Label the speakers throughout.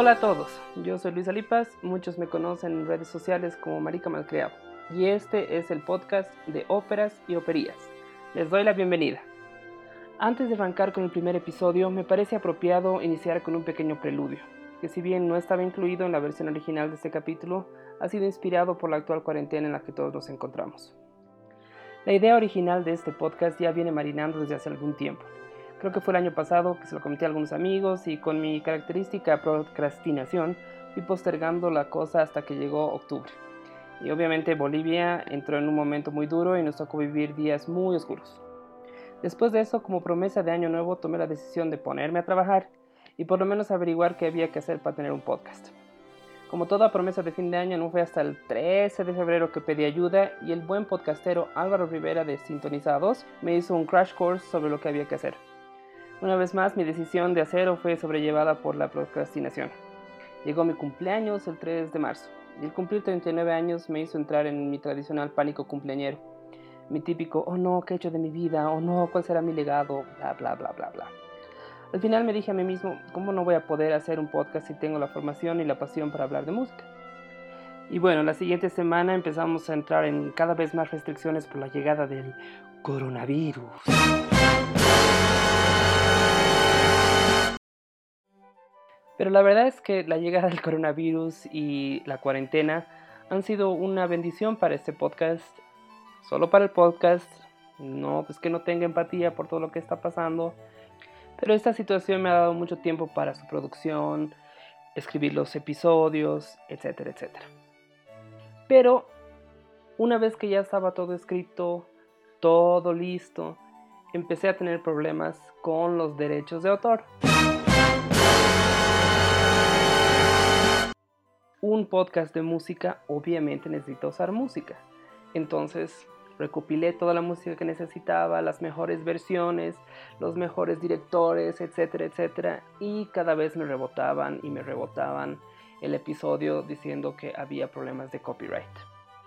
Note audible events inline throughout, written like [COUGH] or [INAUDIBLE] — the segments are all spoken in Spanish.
Speaker 1: Hola a todos, yo soy Luis Alipas, muchos me conocen en redes sociales como Marica Malcreado y este es el podcast de óperas y operías. Les doy la bienvenida. Antes de arrancar con el primer episodio, me parece apropiado iniciar con un pequeño preludio, que si bien no estaba incluido en la versión original de este capítulo, ha sido inspirado por la actual cuarentena en la que todos nos encontramos. La idea original de este podcast ya viene marinando desde hace algún tiempo, Creo que fue el año pasado que se lo comenté a algunos amigos y con mi característica procrastinación fui postergando la cosa hasta que llegó octubre. Y obviamente Bolivia entró en un momento muy duro y nos tocó vivir días muy oscuros. Después de eso, como promesa de año nuevo, tomé la decisión de ponerme a trabajar y por lo menos averiguar qué había que hacer para tener un podcast. Como toda promesa de fin de año, no fue hasta el 13 de febrero que pedí ayuda y el buen podcastero Álvaro Rivera de Sintonizados me hizo un crash course sobre lo que había que hacer. Una vez más, mi decisión de acero fue sobrellevada por la procrastinación. Llegó mi cumpleaños el 3 de marzo, y el cumplir 39 años me hizo entrar en mi tradicional pánico cumpleañero. Mi típico, oh no, ¿qué he hecho de mi vida? Oh no, ¿cuál será mi legado? Bla, bla, bla, bla, bla. Al final me dije a mí mismo, ¿cómo no voy a poder hacer un podcast si tengo la formación y la pasión para hablar de música? Y bueno, la siguiente semana empezamos a entrar en cada vez más restricciones por la llegada del coronavirus. Pero la verdad es que la llegada del coronavirus y la cuarentena han sido una bendición para este podcast. Solo para el podcast. No, pues que no tenga empatía por todo lo que está pasando. Pero esta situación me ha dado mucho tiempo para su producción, escribir los episodios, etcétera, etcétera. Pero una vez que ya estaba todo escrito, todo listo, empecé a tener problemas con los derechos de autor. Un podcast de música obviamente necesita usar música. Entonces recopilé toda la música que necesitaba, las mejores versiones, los mejores directores, etcétera, etcétera. Y cada vez me rebotaban y me rebotaban el episodio diciendo que había problemas de copyright.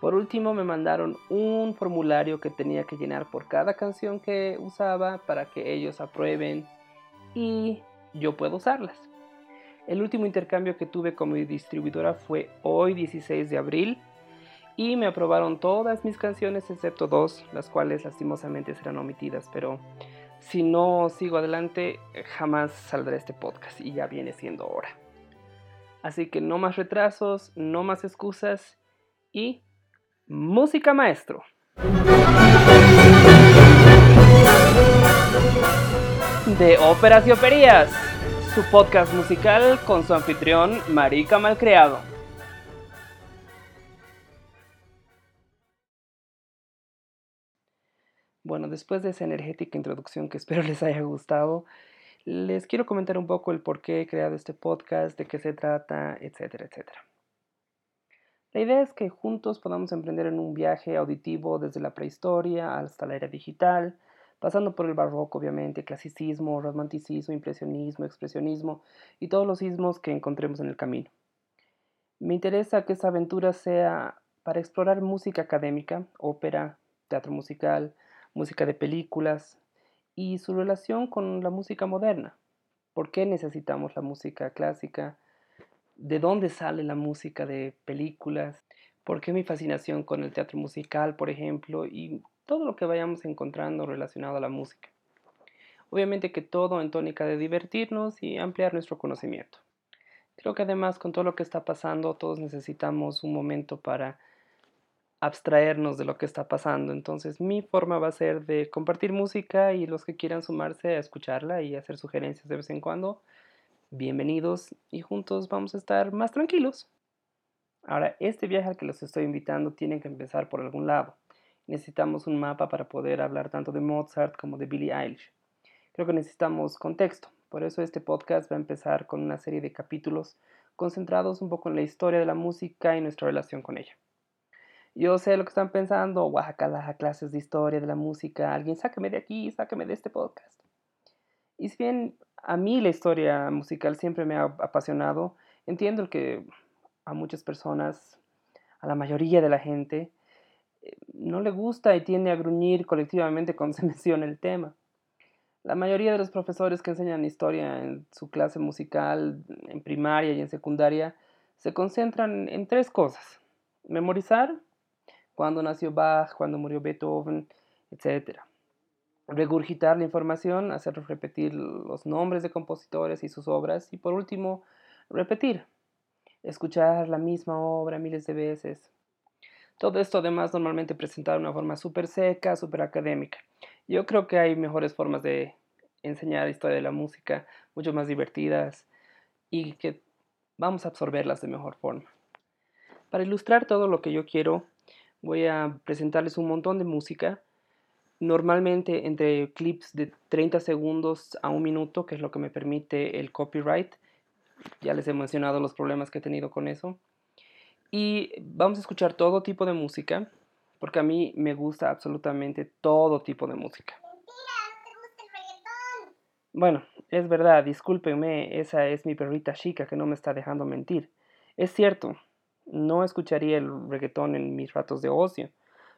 Speaker 1: Por último me mandaron un formulario que tenía que llenar por cada canción que usaba para que ellos aprueben y yo puedo usarlas. El último intercambio que tuve con mi distribuidora fue hoy 16 de abril y me aprobaron todas mis canciones excepto dos, las cuales lastimosamente serán omitidas, pero si no sigo adelante jamás saldrá este podcast y ya viene siendo hora. Así que no más retrasos, no más excusas y música maestro. De óperas y operías su podcast musical con su anfitrión Marica Malcreado. Bueno, después de esa energética introducción que espero [LAUGHS] les haya gustado, les quiero comentar un poco el por qué he creado este podcast, de qué se trata, etcétera, etcétera. La idea es que juntos podamos emprender en un viaje auditivo desde la prehistoria hasta la era digital, pasando por el barroco, obviamente, clasicismo, romanticismo, impresionismo, expresionismo y todos los ismos que encontremos en el camino. Me interesa que esta aventura sea para explorar música académica, ópera, teatro musical, música de películas y su relación con la música moderna. ¿Por qué necesitamos la música clásica? ¿De dónde sale la música de películas? ¿Por qué mi fascinación con el teatro musical, por ejemplo? Y todo lo que vayamos encontrando relacionado a la música. Obviamente que todo en tónica de divertirnos y ampliar nuestro conocimiento. Creo que además con todo lo que está pasando todos necesitamos un momento para abstraernos de lo que está pasando. Entonces mi forma va a ser de compartir música y los que quieran sumarse a escucharla y hacer sugerencias de vez en cuando, bienvenidos y juntos vamos a estar más tranquilos. Ahora, este viaje al que los estoy invitando tiene que empezar por algún lado necesitamos un mapa para poder hablar tanto de Mozart como de Billie Eilish. Creo que necesitamos contexto, por eso este podcast va a empezar con una serie de capítulos concentrados un poco en la historia de la música y nuestra relación con ella. Yo sé lo que están pensando, Oaxaca, clases de historia de la música, alguien sáqueme de aquí, sáqueme de este podcast. Y si bien a mí la historia musical siempre me ha apasionado, entiendo que a muchas personas, a la mayoría de la gente, no le gusta y tiende a gruñir colectivamente cuando se [LAUGHS] menciona el tema. La mayoría de los profesores que enseñan historia en su clase musical, en primaria y en secundaria, se concentran en tres cosas. Memorizar, cuándo nació Bach, cuándo murió Beethoven, etc. Regurgitar la información, hacer repetir los nombres de compositores y sus obras. Y por último, repetir, escuchar la misma obra miles de veces. Todo esto además normalmente presentado de una forma súper seca, súper académica. Yo creo que hay mejores formas de enseñar historia de la música, mucho más divertidas y que vamos a absorberlas de mejor forma. Para ilustrar todo lo que yo quiero, voy a presentarles un montón de música, normalmente entre clips de 30 segundos a un minuto, que es lo que me permite el copyright. Ya les he mencionado los problemas que he tenido con eso. Y vamos a escuchar todo tipo de música, porque a mí me gusta absolutamente todo tipo de música. Bueno, es verdad, discúlpenme, esa es mi perrita chica que no me está dejando mentir. Es cierto, no escucharía el reggaetón en mis ratos de ocio,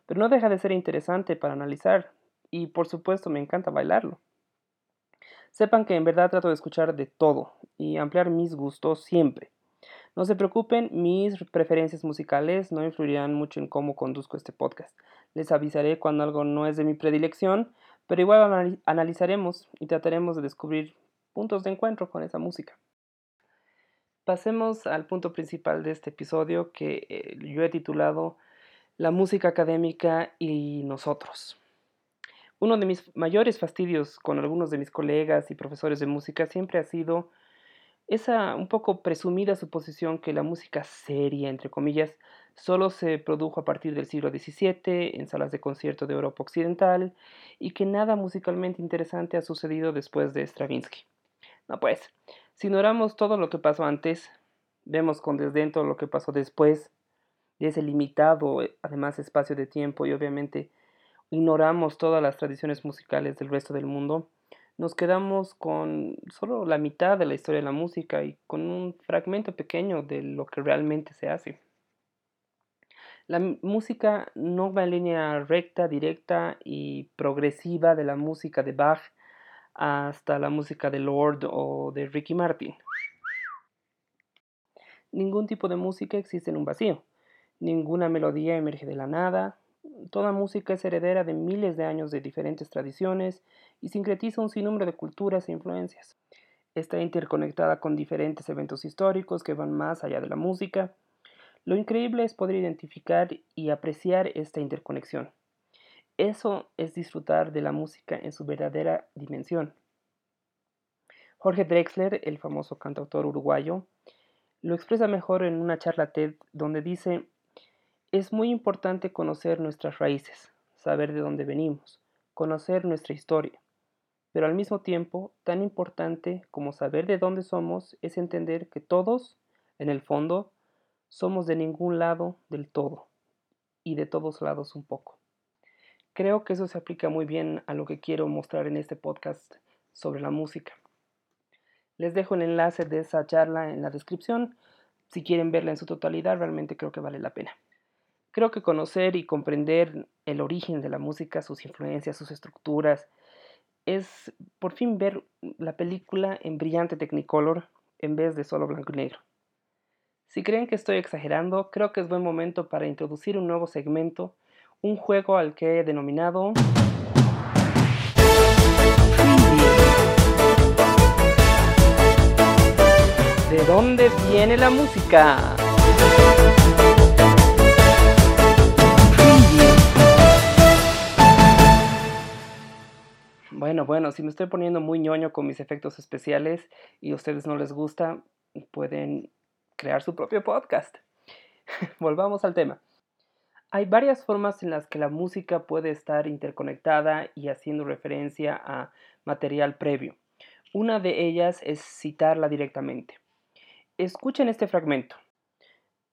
Speaker 1: pero no deja de ser interesante para analizar y por supuesto me encanta bailarlo. Sepan que en verdad trato de escuchar de todo y ampliar mis gustos siempre. No se preocupen, mis preferencias musicales no influirán mucho en cómo conduzco este podcast. Les avisaré cuando algo no es de mi predilección, pero igual analizaremos y trataremos de descubrir puntos de encuentro con esa música. Pasemos al punto principal de este episodio que eh, yo he titulado La música académica y nosotros. Uno de mis mayores fastidios con algunos de mis colegas y profesores de música siempre ha sido esa un poco presumida suposición que la música seria, entre comillas, solo se produjo a partir del siglo XVII en salas de concierto de Europa Occidental y que nada musicalmente interesante ha sucedido después de Stravinsky. No pues, si ignoramos todo lo que pasó antes, vemos con desdén todo lo que pasó después de ese limitado, eh, además, espacio de tiempo y obviamente ignoramos todas las tradiciones musicales del resto del mundo, nos quedamos con solo la mitad de la historia de la música y con un fragmento pequeño de lo que realmente se hace. La música no va en línea recta, directa y progresiva de la música de Bach hasta la música de Lord o de Ricky Martin. Ningún tipo de música existe en un vacío. Ninguna melodía emerge de la nada. Toda música es heredera de miles de años de diferentes tradiciones y sincretiza un sinnúmero de culturas e influencias. Está interconectada con diferentes eventos históricos que van más allá de la música. Lo increíble es poder identificar y apreciar esta interconexión. Eso es disfrutar de la música en su verdadera dimensión. Jorge Drexler, el famoso cantautor uruguayo, lo expresa mejor en una charla TED donde dice, es muy importante conocer nuestras raíces, saber de dónde venimos, conocer nuestra historia. Pero al mismo tiempo, tan importante como saber de dónde somos es entender que todos, en el fondo, somos de ningún lado del todo y de todos lados un poco. Creo que eso se aplica muy bien a lo que quiero mostrar en este podcast sobre la música. Les dejo el enlace de esa charla en la descripción. Si quieren verla en su totalidad, realmente creo que vale la pena. Creo que conocer y comprender el origen de la música, sus influencias, sus estructuras, es por fin ver la película en brillante Technicolor en vez de solo blanco y negro. Si creen que estoy exagerando, creo que es buen momento para introducir un nuevo segmento, un juego al que he denominado... ¿De dónde viene la música? Bueno, bueno, si me estoy poniendo muy ñoño con mis efectos especiales y a ustedes no les gusta, pueden crear su propio podcast. [LAUGHS] Volvamos al tema. Hay varias formas en las que la música puede estar interconectada y haciendo referencia a material previo. Una de ellas es citarla directamente. Escuchen este fragmento.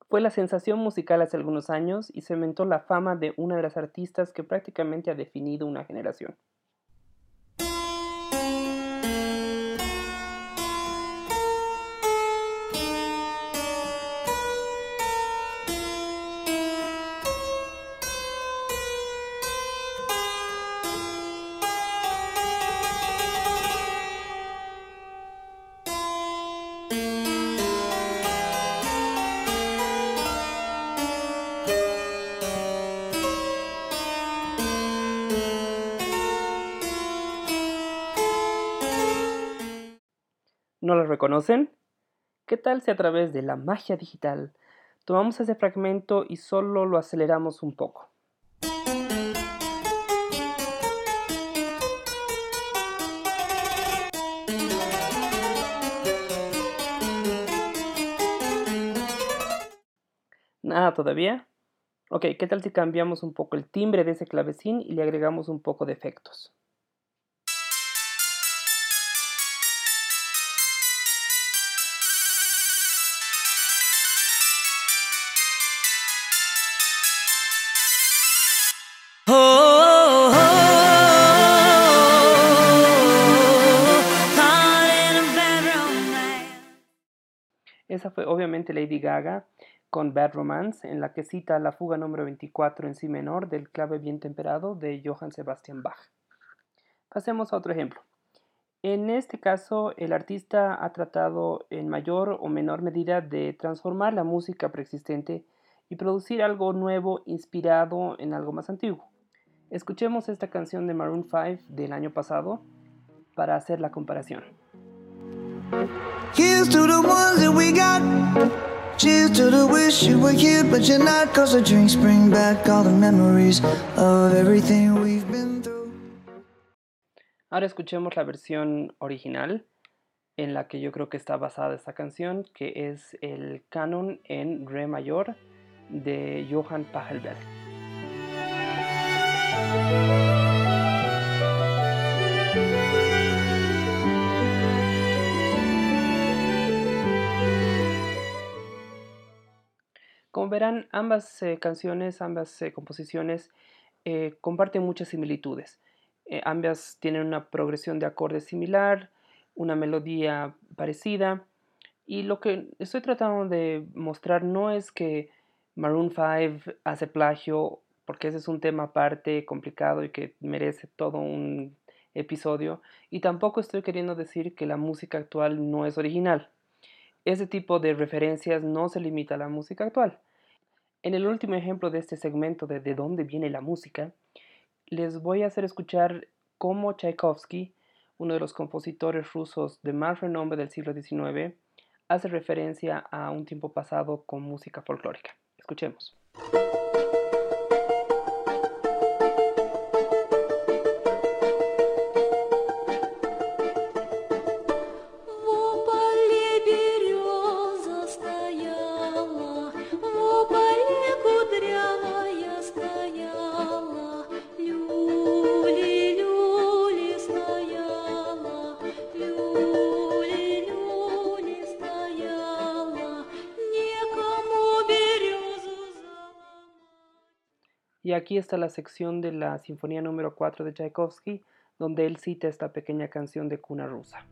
Speaker 1: Fue la sensación musical hace algunos años y cementó la fama de una de las artistas que prácticamente ha definido una generación. ¿No lo reconocen? ¿Qué tal si a través de la magia digital tomamos ese fragmento y solo lo aceleramos un poco? Nada todavía. Ok, ¿qué tal si cambiamos un poco el timbre de ese clavecín y le agregamos un poco de efectos? Fue obviamente Lady Gaga con Bad Romance, en la que cita la fuga número 24 en si menor del clave bien temperado de Johann Sebastian Bach. Pasemos a otro ejemplo. En este caso, el artista ha tratado en mayor o menor medida de transformar la música preexistente y producir algo nuevo inspirado en algo más antiguo. Escuchemos esta canción de Maroon 5 del año pasado para hacer la comparación. To the ones that we got. To the wish you were here, but you're not. The bring back all the memories of everything we've been through. Ahora escuchemos la versión original en la que yo creo que está basada esta canción, que es el canon en re mayor de Johann Pachelbel. Como verán, ambas eh, canciones, ambas eh, composiciones eh, comparten muchas similitudes. ambas tienen una progresión de acordes similar, una melodía parecida. Y lo que estoy tratando de mostrar no es que Maroon 5 hace plagio, porque ese es un tema aparte, complicado y que merece todo un episodio. Y tampoco estoy queriendo decir que la música actual no es original. Ese tipo de referencias no se limita a la música actual. En el último ejemplo de este segmento de de dónde viene la música, les voy a hacer escuchar cómo Tchaikovsky, uno de los compositores rusos de más renombre del siglo XIX, hace referencia a un tiempo pasado con música folclórica. Escuchemos. Y aquí está la sección de la Sinfonía número 4 de Tchaikovsky, donde él cita esta pequeña canción de cuna rusa.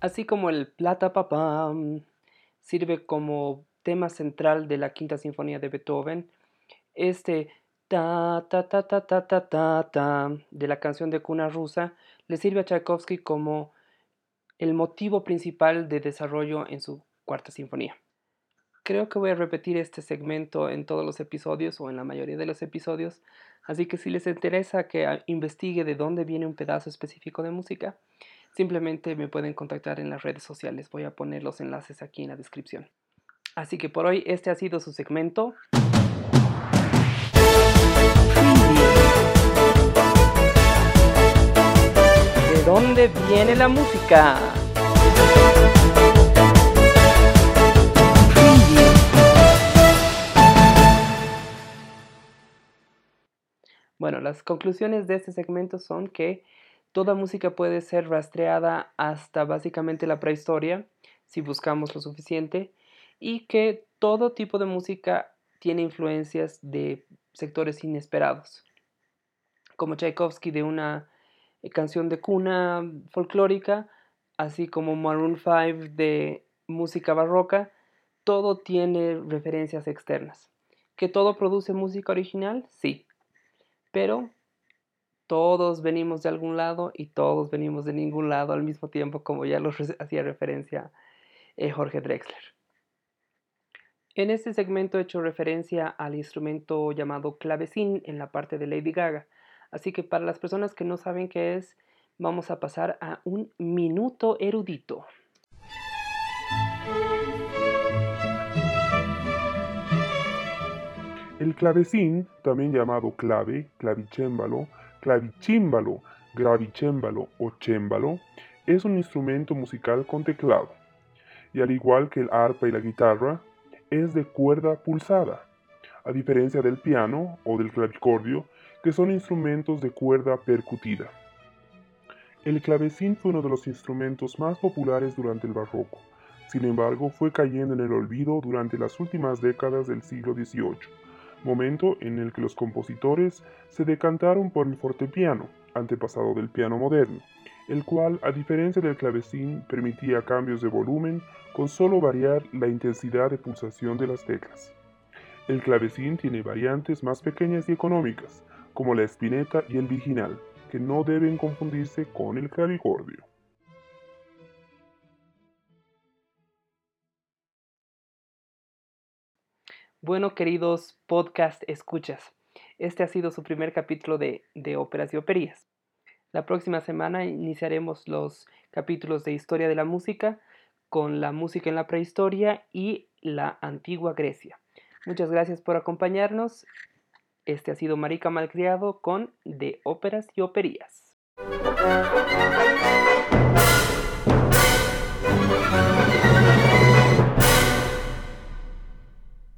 Speaker 1: Así como el plata papá sirve como tema central de la quinta sinfonía de Beethoven, este de la canción de cuna rusa le sirve a Tchaikovsky como el motivo principal de desarrollo en su cuarta sinfonía. Creo que voy a repetir este segmento en todos los episodios o en la mayoría de los episodios, así que si les interesa que investigue de dónde viene un pedazo específico de música, simplemente me pueden contactar en las redes sociales. Voy a poner los enlaces aquí en la descripción. Así que por hoy este ha sido su segmento. Viene la música? Bueno, las conclusiones de este segmento son que toda música puede ser rastreada hasta básicamente la prehistoria, si buscamos lo suficiente, y que todo tipo de música tiene influencias de sectores inesperados, como Tchaikovsky de una canción de cuna folclórica, así como Maroon 5 de música barroca, todo tiene referencias externas. ¿Que todo produce música original? Sí. Pero todos venimos de algún lado y todos venimos de ningún lado al mismo tiempo, como ya lo [LAUGHS] hacía referencia eh, Jorge Drexler. En este segmento he hecho referencia al instrumento llamado clavecín en la parte de Lady Gaga. Así que para las personas que no saben qué es, vamos a pasar a un minuto erudito.
Speaker 2: El clavecín, también llamado clave, clavicémbalo, clavicímbalo, gravicémbalo o cémbalo, es un instrumento musical con teclado. Y al igual que el arpa y la guitarra, es de cuerda pulsada, a diferencia del piano o del clavicordio, que son instrumentos de cuerda percutida. El clavecín fue uno de los instrumentos más populares durante el barroco, sin embargo fue cayendo en el olvido durante las últimas décadas del siglo XVIII, momento en el que los compositores se decantaron por el fortepiano, antepasado del piano moderno, el cual, a diferencia del clavecín, permitía cambios de volumen con solo variar la intensidad de pulsación de las teclas. El clavecín tiene variantes más pequeñas y económicas, como la espineta y el virginal, que no deben confundirse con el clavicordio.
Speaker 1: Bueno, queridos podcast escuchas, este ha sido su primer capítulo de, de óperas y operías. La próxima semana iniciaremos los capítulos de historia de la música con la música en la prehistoria y la antigua Grecia. Muchas gracias por acompañarnos. Este ha sido Marica Malcriado con De Óperas y Operías.